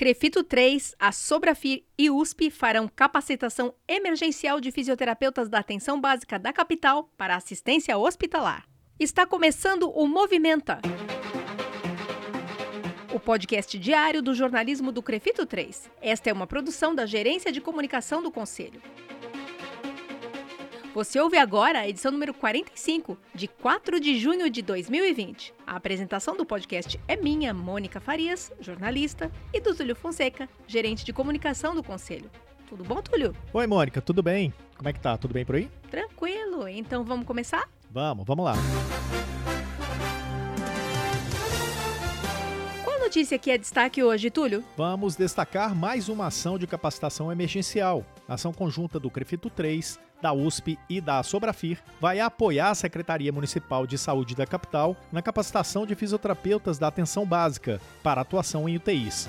Crefito 3, a Sobrafir e USP farão capacitação emergencial de fisioterapeutas da atenção básica da capital para assistência hospitalar. Está começando o Movimenta. O podcast diário do jornalismo do Crefito 3. Esta é uma produção da Gerência de Comunicação do Conselho. Você ouve agora a edição número 45, de 4 de junho de 2020. A apresentação do podcast é minha, Mônica Farias, jornalista, e do Túlio Fonseca, gerente de comunicação do Conselho. Tudo bom, Túlio? Oi, Mônica, tudo bem? Como é que tá? Tudo bem por aí? Tranquilo. Então vamos começar? Vamos, vamos lá. notícia que é destaque hoje, Túlio? Vamos destacar mais uma ação de capacitação emergencial. A ação conjunta do Crefito 3, da USP e da Sobrafir vai apoiar a Secretaria Municipal de Saúde da capital na capacitação de fisioterapeutas da atenção básica para atuação em UTIs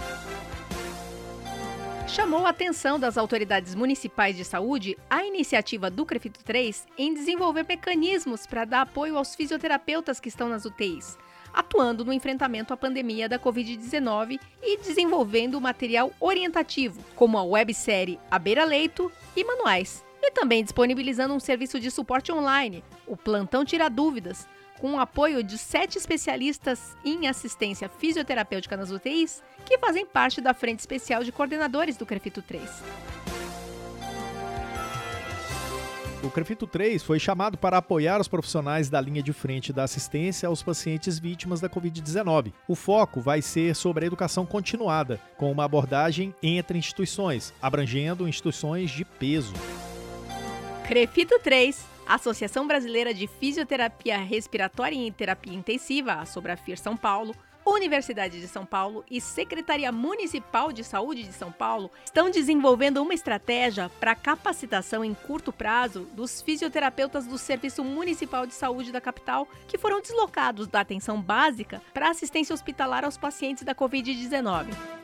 chamou a atenção das autoridades municipais de saúde a iniciativa do Crefito 3 em desenvolver mecanismos para dar apoio aos fisioterapeutas que estão nas UTIs, atuando no enfrentamento à pandemia da Covid-19 e desenvolvendo material orientativo, como a websérie A Beira Leito e manuais. E também disponibilizando um serviço de suporte online, o Plantão Tira Dúvidas, com o apoio de sete especialistas em assistência fisioterapêutica nas UTIs, que fazem parte da Frente Especial de Coordenadores do CREFITO 3. O Crefito 3 foi chamado para apoiar os profissionais da linha de frente da assistência aos pacientes vítimas da Covid-19. O foco vai ser sobre a educação continuada, com uma abordagem entre instituições, abrangendo instituições de peso. Crefito 3 Associação Brasileira de Fisioterapia Respiratória e Terapia Intensiva, a Sobrafir São Paulo, Universidade de São Paulo e Secretaria Municipal de Saúde de São Paulo estão desenvolvendo uma estratégia para capacitação em curto prazo dos fisioterapeutas do Serviço Municipal de Saúde da capital que foram deslocados da atenção básica para assistência hospitalar aos pacientes da Covid-19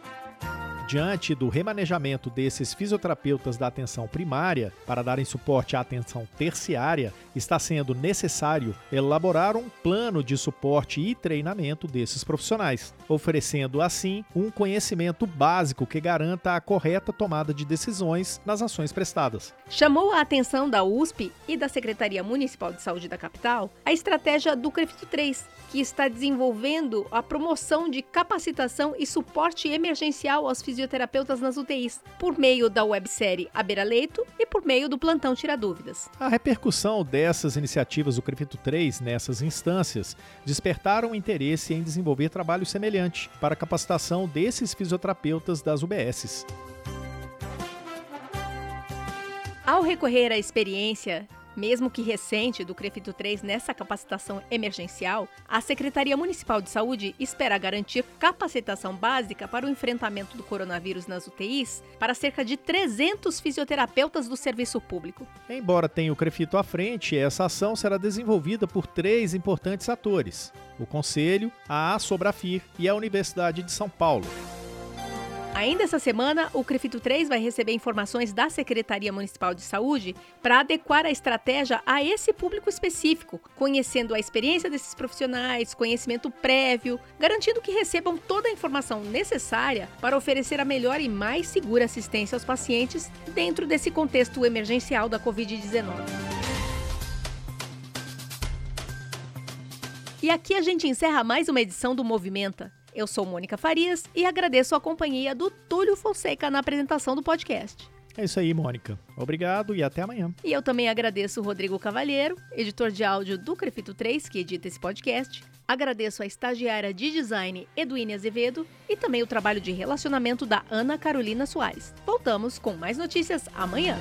diante do remanejamento desses fisioterapeutas da atenção primária para darem suporte à atenção terciária, está sendo necessário elaborar um plano de suporte e treinamento desses profissionais, oferecendo assim um conhecimento básico que garanta a correta tomada de decisões nas ações prestadas. Chamou a atenção da USP e da Secretaria Municipal de Saúde da capital a estratégia do CREFIT 3, que está desenvolvendo a promoção de capacitação e suporte emergencial aos fisioterapeutas fisioterapeutas nas UTIs, por meio da websérie A Beira Leito e por meio do plantão Tira Dúvidas. A repercussão dessas iniciativas do CREFITO 3 nessas instâncias despertaram interesse em desenvolver trabalho semelhante para a capacitação desses fisioterapeutas das UBSs. Ao recorrer à experiência mesmo que recente, do CREFITO 3 nessa capacitação emergencial, a Secretaria Municipal de Saúde espera garantir capacitação básica para o enfrentamento do coronavírus nas UTIs para cerca de 300 fisioterapeutas do serviço público. Embora tenha o CREFITO à frente, essa ação será desenvolvida por três importantes atores: o Conselho, a Asobrafir e a Universidade de São Paulo. Ainda essa semana, o CREFITO 3 vai receber informações da Secretaria Municipal de Saúde para adequar a estratégia a esse público específico, conhecendo a experiência desses profissionais, conhecimento prévio, garantindo que recebam toda a informação necessária para oferecer a melhor e mais segura assistência aos pacientes dentro desse contexto emergencial da Covid-19. E aqui a gente encerra mais uma edição do Movimenta. Eu sou Mônica Farias e agradeço a companhia do Túlio Fonseca na apresentação do podcast. É isso aí, Mônica. Obrigado e até amanhã. E eu também agradeço o Rodrigo Cavalheiro, editor de áudio do Crefito 3, que edita esse podcast. Agradeço a estagiária de design Eduine Azevedo e também o trabalho de relacionamento da Ana Carolina Soares. Voltamos com mais notícias amanhã.